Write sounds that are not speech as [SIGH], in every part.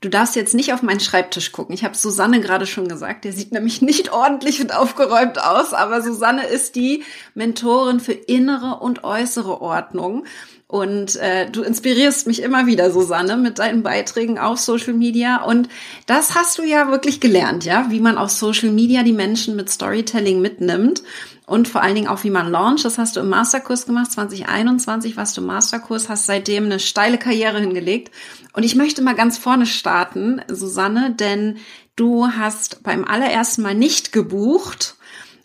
Du darfst jetzt nicht auf meinen Schreibtisch gucken. Ich habe Susanne gerade schon gesagt. Der sieht nämlich nicht ordentlich und aufgeräumt aus, aber Susanne ist die Mentorin für innere und äußere Ordnung. Und äh, du inspirierst mich immer wieder, Susanne, mit deinen Beiträgen auf Social Media. Und das hast du ja wirklich gelernt, ja, wie man auf Social Media die Menschen mit Storytelling mitnimmt und vor allen Dingen auch, wie man launcht. Das hast du im Masterkurs gemacht, 2021 warst du im Masterkurs, hast seitdem eine steile Karriere hingelegt. Und ich möchte mal ganz vorne starten, Susanne, denn du hast beim allerersten Mal nicht gebucht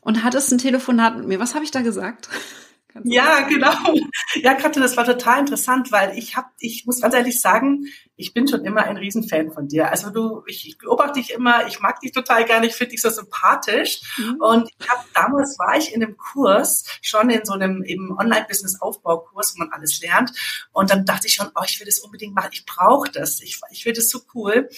und hattest ein Telefonat mit mir. Was habe ich da gesagt? [LAUGHS] Ja, genau. Ja, Katrin, das war total interessant, weil ich habe, ich muss ganz ehrlich sagen, ich bin schon immer ein Riesenfan von dir. Also du, ich, ich beobachte dich immer, ich mag dich total gerne, ich finde dich so sympathisch. Mhm. Und ich habe damals war ich in einem Kurs, schon in so einem eben Online-Business-Aufbaukurs, wo man alles lernt. Und dann dachte ich schon, oh, ich will das unbedingt machen, ich brauche das, ich, ich finde das so cool.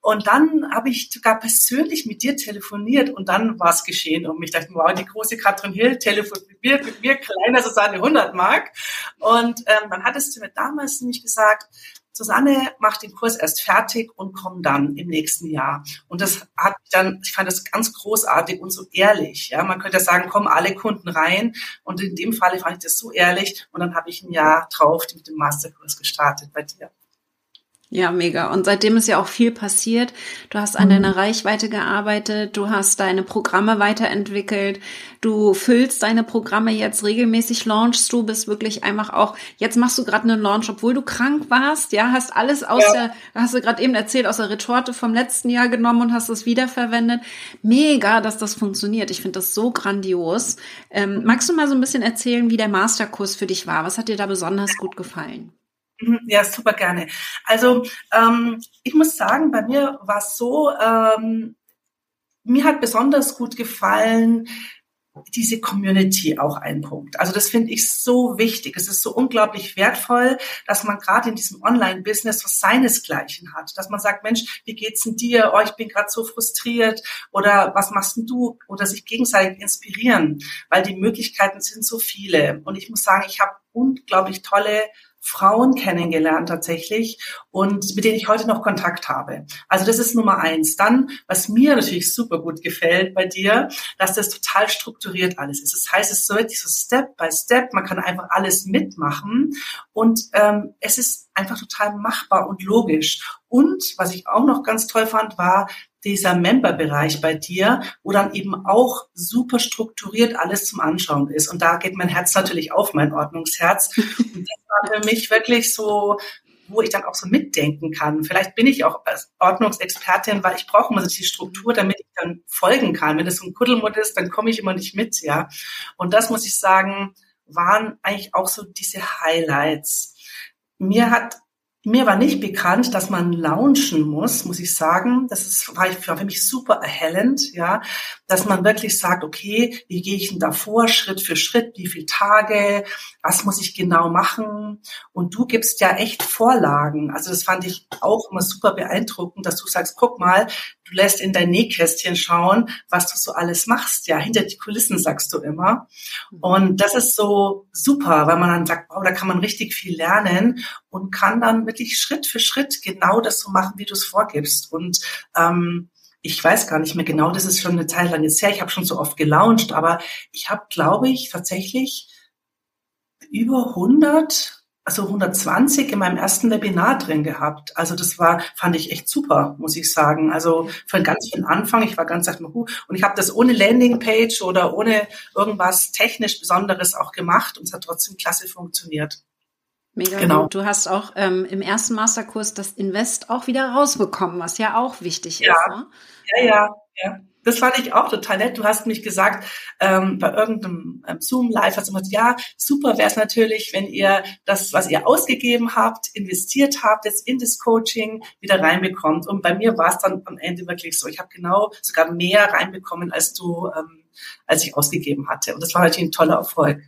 Und dann habe ich sogar persönlich mit dir telefoniert und dann war es geschehen. Und ich dachte, wow, die große Katrin Hill telefoniert mit mir, mit mir kleiner Susanne 100 Mark. Und ähm, dann hattest du mir damals nämlich gesagt, Susanne macht den Kurs erst fertig und kommt dann im nächsten Jahr. Und das hat dann, ich fand das ganz großartig und so ehrlich. Ja, man könnte sagen, kommen alle Kunden rein. Und in dem Falle fand ich das so ehrlich. Und dann habe ich ein Jahr drauf mit dem Masterkurs gestartet bei dir. Ja, mega. Und seitdem ist ja auch viel passiert. Du hast an mhm. deiner Reichweite gearbeitet, du hast deine Programme weiterentwickelt, du füllst deine Programme jetzt regelmäßig, launchst du, bist wirklich einfach auch, jetzt machst du gerade einen Launch, obwohl du krank warst, ja, hast alles aus ja. der, hast du gerade eben erzählt, aus der Retorte vom letzten Jahr genommen und hast es wiederverwendet. Mega, dass das funktioniert. Ich finde das so grandios. Ähm, magst du mal so ein bisschen erzählen, wie der Masterkurs für dich war? Was hat dir da besonders gut gefallen? Mhm, ja, super gerne. Also ähm, ich muss sagen, bei mir war es so, ähm, mir hat besonders gut gefallen, diese Community auch ein Punkt. Also das finde ich so wichtig. Es ist so unglaublich wertvoll, dass man gerade in diesem Online-Business was seinesgleichen hat. Dass man sagt, Mensch, wie geht's denn dir? Oh, ich bin gerade so frustriert. Oder was machst denn du? Oder sich gegenseitig inspirieren. Weil die Möglichkeiten sind so viele. Und ich muss sagen, ich habe unglaublich tolle Frauen kennengelernt tatsächlich und mit denen ich heute noch Kontakt habe. Also das ist Nummer eins. Dann, was mir natürlich super gut gefällt bei dir, dass das total strukturiert alles ist. Das heißt, es ist so wirklich so Step by Step. Man kann einfach alles mitmachen und ähm, es ist einfach total machbar und logisch. Und was ich auch noch ganz toll fand, war, dieser Member-Bereich bei dir, wo dann eben auch super strukturiert alles zum Anschauen ist. Und da geht mein Herz natürlich auf, mein Ordnungsherz. Und das war für mich wirklich so, wo ich dann auch so mitdenken kann. Vielleicht bin ich auch als Ordnungsexpertin, weil ich brauche immer so die Struktur, damit ich dann folgen kann. Wenn es so ein Kuddelmutt ist, dann komme ich immer nicht mit, ja. Und das muss ich sagen, waren eigentlich auch so diese Highlights. Mir hat mir war nicht bekannt, dass man launchen muss, muss ich sagen. Das ist, war, für mich super erhellend, ja, dass man wirklich sagt, okay, wie gehe ich denn da vor, Schritt für Schritt, wie viele Tage, was muss ich genau machen? Und du gibst ja echt Vorlagen. Also das fand ich auch immer super beeindruckend, dass du sagst, guck mal, du lässt in dein Nähkästchen schauen, was du so alles machst. Ja, hinter die Kulissen sagst du immer. Und das ist so super, weil man dann sagt, wow, da kann man richtig viel lernen und kann dann wirklich Schritt für Schritt genau das so machen, wie du es vorgibst. Und ähm, ich weiß gar nicht mehr genau, das ist schon eine Zeit lang jetzt her. Ich habe schon so oft gelauncht, aber ich habe, glaube ich, tatsächlich über 100 also 120 in meinem ersten Webinar drin gehabt. Also das war, fand ich echt super, muss ich sagen. Also von ganz von Anfang, ich war ganz sagt und ich habe das ohne Landingpage oder ohne irgendwas technisch Besonderes auch gemacht und es hat trotzdem klasse funktioniert. Mega genau. gut. Du hast auch ähm, im ersten Masterkurs das Invest auch wieder rausbekommen, was ja auch wichtig ja. ist. Ne? Ja, ja, ja. Das fand ich auch total nett. Du hast mich gesagt, ähm, bei irgendeinem ähm, Zoom-Live hast du gesagt, ja, super wäre es natürlich, wenn ihr das, was ihr ausgegeben habt, investiert habt, jetzt in das Coaching wieder reinbekommt. Und bei mir war es dann am Ende wirklich so. Ich habe genau sogar mehr reinbekommen, als du, ähm, als ich ausgegeben hatte. Und das war natürlich ein toller Erfolg.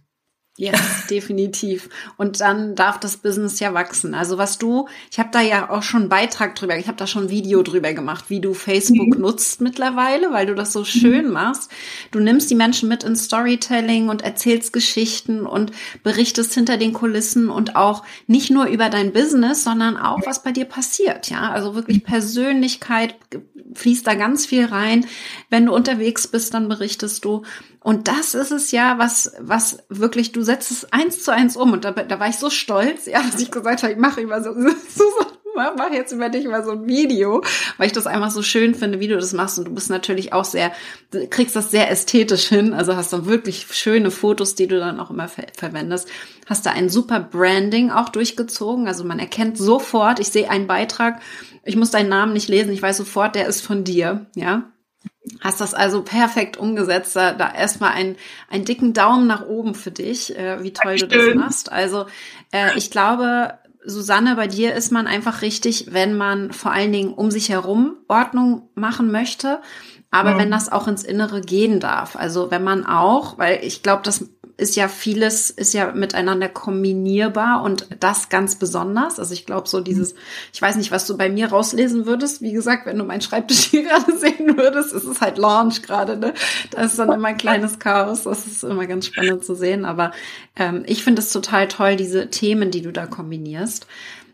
Ja, definitiv. Und dann darf das Business ja wachsen. Also was du, ich habe da ja auch schon einen Beitrag drüber, ich habe da schon ein Video drüber gemacht, wie du Facebook mhm. nutzt mittlerweile, weil du das so schön mhm. machst. Du nimmst die Menschen mit ins Storytelling und erzählst Geschichten und berichtest hinter den Kulissen und auch nicht nur über dein Business, sondern auch was bei dir passiert. Ja, also wirklich mhm. Persönlichkeit fließt da ganz viel rein. Wenn du unterwegs bist, dann berichtest du. Und das ist es ja, was, was wirklich, du setzt es eins zu eins um. Und da, da war ich so stolz, ja, dass ich gesagt habe, ich mache immer so, [LAUGHS] so, so mach jetzt über dich mal so ein Video, weil ich das einfach so schön finde, wie du das machst. Und du bist natürlich auch sehr, du kriegst das sehr ästhetisch hin. Also hast du wirklich schöne Fotos, die du dann auch immer ver verwendest. Hast da ein super Branding auch durchgezogen. Also man erkennt sofort, ich sehe einen Beitrag, ich muss deinen Namen nicht lesen, ich weiß sofort, der ist von dir, ja. Hast das also perfekt umgesetzt. Da, da erstmal ein, einen dicken Daumen nach oben für dich, äh, wie toll Dankeschön. du das machst. Also äh, ich glaube, Susanne, bei dir ist man einfach richtig, wenn man vor allen Dingen um sich herum Ordnung machen möchte, aber mhm. wenn das auch ins Innere gehen darf. Also wenn man auch, weil ich glaube, das ist ja vieles, ist ja miteinander kombinierbar und das ganz besonders. Also ich glaube so dieses, ich weiß nicht, was du bei mir rauslesen würdest. Wie gesagt, wenn du meinen Schreibtisch [LAUGHS] hier gerade sehen würdest, ist es halt Launch gerade, ne? Da ist dann immer ein kleines Chaos. Das ist immer ganz spannend zu sehen. Aber ähm, ich finde es total toll, diese Themen, die du da kombinierst.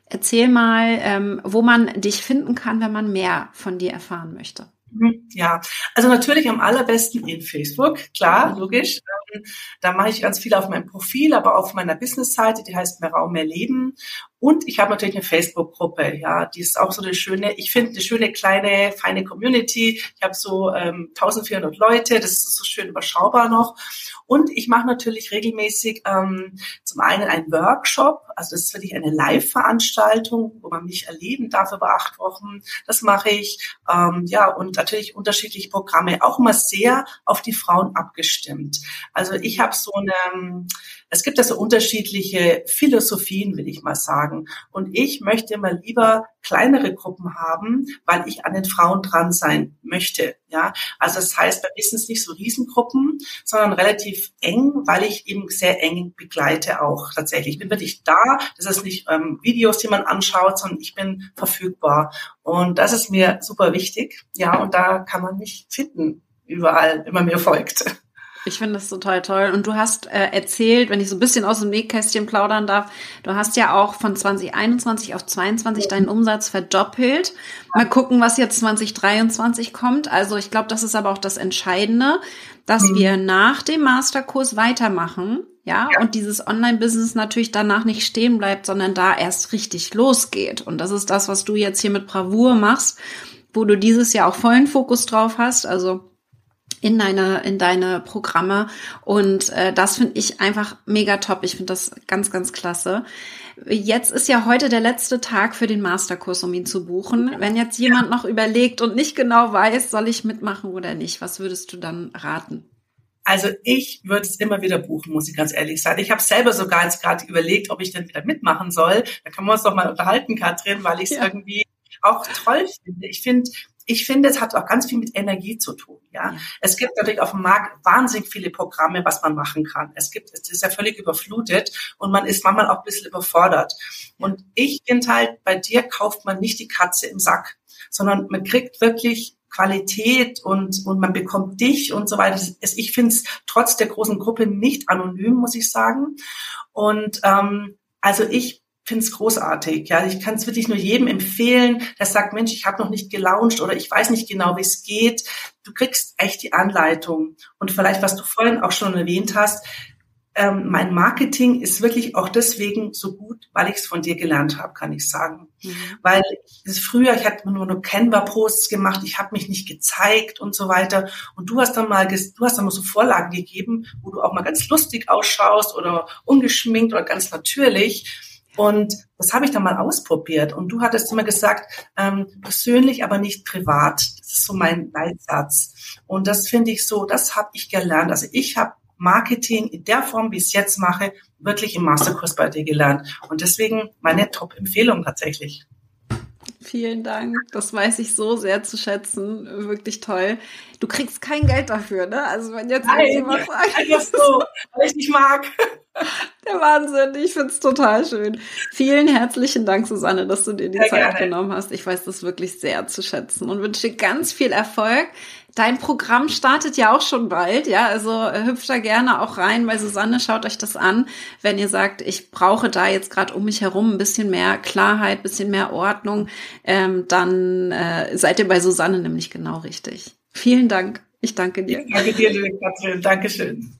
Erzähl mal, ähm, wo man dich finden kann, wenn man mehr von dir erfahren möchte. Mhm, ja, also natürlich am allerbesten in Facebook, klar, logisch. Ähm, da mache ich ganz viel auf meinem Profil, aber auf meiner Business-Seite, die heißt Mehr Raum, mehr Leben. Und ich habe natürlich eine Facebook-Gruppe, ja, die ist auch so eine schöne, ich finde eine schöne kleine, feine Community. Ich habe so ähm, 1400 Leute, das ist so schön überschaubar noch. Und ich mache natürlich regelmäßig ähm, zum einen einen Workshop, also das ist wirklich eine Live-Veranstaltung, wo man mich erleben darf über acht Wochen. Das mache ich, ähm, ja, und natürlich unterschiedliche Programme, auch immer sehr auf die Frauen abgestimmt. Also ich habe so eine es gibt also unterschiedliche Philosophien, will ich mal sagen. Und ich möchte immer lieber kleinere Gruppen haben, weil ich an den Frauen dran sein möchte. Ja, also das heißt, bei es nicht so Riesengruppen, sondern relativ eng, weil ich eben sehr eng begleite auch tatsächlich. Ich bin wirklich da. Das ist nicht ähm, Videos, die man anschaut, sondern ich bin verfügbar. Und das ist mir super wichtig. Ja, und da kann man mich finden überall, wenn man mir folgt. Ich finde das total toll. Und du hast äh, erzählt, wenn ich so ein bisschen aus dem Nähkästchen plaudern darf, du hast ja auch von 2021 auf 22 deinen Umsatz verdoppelt. Mal gucken, was jetzt 2023 kommt. Also ich glaube, das ist aber auch das Entscheidende, dass mhm. wir nach dem Masterkurs weitermachen. Ja, ja. und dieses Online-Business natürlich danach nicht stehen bleibt, sondern da erst richtig losgeht. Und das ist das, was du jetzt hier mit Bravour machst, wo du dieses Jahr auch vollen Fokus drauf hast. Also in deine, in deine Programme. Und äh, das finde ich einfach mega top. Ich finde das ganz, ganz klasse. Jetzt ist ja heute der letzte Tag für den Masterkurs, um ihn zu buchen. Wenn jetzt jemand noch überlegt und nicht genau weiß, soll ich mitmachen oder nicht, was würdest du dann raten? Also ich würde es immer wieder buchen, muss ich ganz ehrlich sagen. Ich habe selber sogar jetzt gerade überlegt, ob ich dann wieder mitmachen soll. Da können wir uns doch mal unterhalten, Katrin, weil ich es ja. irgendwie auch toll finde. Ich finde, ich finde, es hat auch ganz viel mit Energie zu tun. Ja, es gibt natürlich auf dem Markt wahnsinnig viele Programme, was man machen kann. Es gibt, es ist ja völlig überflutet und man ist manchmal auch ein bisschen überfordert. Und ich finde halt, bei dir kauft man nicht die Katze im Sack, sondern man kriegt wirklich Qualität und, und man bekommt dich und so weiter. Ich finde es trotz der großen Gruppe nicht anonym, muss ich sagen. Und ähm, also ich finde es großartig. Ja, ich kann es wirklich nur jedem empfehlen, der sagt, Mensch, ich habe noch nicht gelauncht oder ich weiß nicht genau, wie es geht. Du kriegst echt die Anleitung. Und vielleicht, was du vorhin auch schon erwähnt hast, ähm, mein Marketing ist wirklich auch deswegen so gut, weil ich es von dir gelernt habe, kann ich sagen. Mhm. Weil früher, ich hatte nur nur Canva-Posts gemacht, ich habe mich nicht gezeigt und so weiter. Und du hast dann mal, du hast dann mal so Vorlagen gegeben, wo du auch mal ganz lustig ausschaust oder ungeschminkt oder ganz natürlich. Und das habe ich dann mal ausprobiert. Und du hattest immer gesagt, ähm, persönlich, aber nicht privat. Das ist so mein Leitsatz. Und das finde ich so, das habe ich gelernt. Also ich habe Marketing in der Form, wie ich es jetzt mache, wirklich im Masterkurs bei dir gelernt. Und deswegen meine Top-Empfehlung tatsächlich. Vielen Dank. Das weiß ich so sehr zu schätzen. Wirklich toll. Du kriegst kein Geld dafür, ne? Also wenn jetzt Nein, jemand fragt. Einfach [LAUGHS] so, weil ich nicht mag. [LAUGHS] Der Wahnsinn, ich find's total schön. Vielen herzlichen Dank, Susanne, dass du dir die sehr Zeit gerne. genommen hast. Ich weiß das wirklich sehr zu schätzen und wünsche dir ganz viel Erfolg. Dein Programm startet ja auch schon bald, ja, also äh, hüpft da gerne auch rein bei Susanne, schaut euch das an, wenn ihr sagt, ich brauche da jetzt gerade um mich herum ein bisschen mehr Klarheit, bisschen mehr Ordnung, ähm, dann äh, seid ihr bei Susanne nämlich genau richtig. Vielen Dank. Ich danke dir. Ich danke dir, liebe Katrin. Dankeschön.